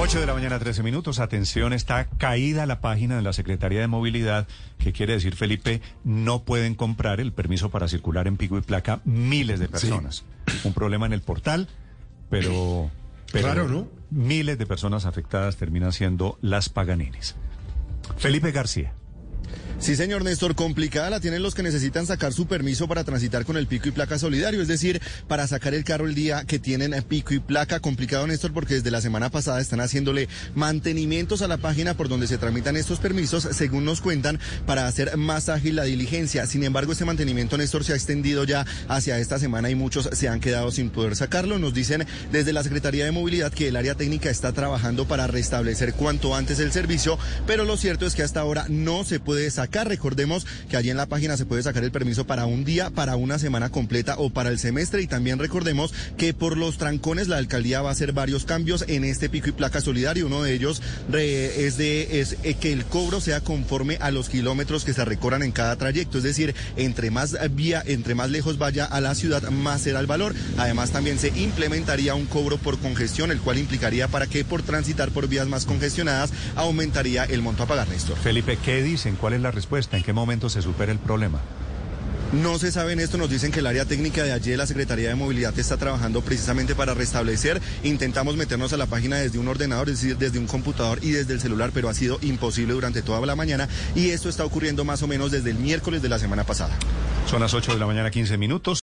8 de la mañana, 13 minutos. Atención, está caída la página de la Secretaría de Movilidad, que quiere decir, Felipe, no pueden comprar el permiso para circular en pico y placa miles de personas. Un problema en el portal, pero, pero miles de personas afectadas terminan siendo las paganines. Felipe García. Sí, señor Néstor, complicada la tienen los que necesitan sacar su permiso para transitar con el pico y placa solidario, es decir, para sacar el carro el día que tienen pico y placa. Complicado, Néstor, porque desde la semana pasada están haciéndole mantenimientos a la página por donde se tramitan estos permisos, según nos cuentan, para hacer más ágil la diligencia. Sin embargo, este mantenimiento, Néstor, se ha extendido ya hacia esta semana y muchos se han quedado sin poder sacarlo. Nos dicen desde la Secretaría de Movilidad que el área técnica está trabajando para restablecer cuanto antes el servicio, pero lo cierto es que hasta ahora no se puede sacar. Recordemos que allí en la página se puede sacar el permiso para un día, para una semana completa o para el semestre. Y también recordemos que por los trancones la alcaldía va a hacer varios cambios en este pico y placa solidario. Uno de ellos es de eh, que el cobro sea conforme a los kilómetros que se recorran en cada trayecto. Es decir, entre más vía, entre más lejos vaya a la ciudad, más será el valor. Además, también se implementaría un cobro por congestión, el cual implicaría para que por transitar por vías más congestionadas aumentaría el monto a pagar, Néstor. Felipe, ¿qué dicen? ¿Cuál es la respuesta? ¿En qué momento se supera el problema? No se sabe en esto, nos dicen que el área técnica de allí de la Secretaría de Movilidad está trabajando precisamente para restablecer. Intentamos meternos a la página desde un ordenador, es decir, desde un computador y desde el celular, pero ha sido imposible durante toda la mañana y esto está ocurriendo más o menos desde el miércoles de la semana pasada. Son las 8 de la mañana, 15 minutos.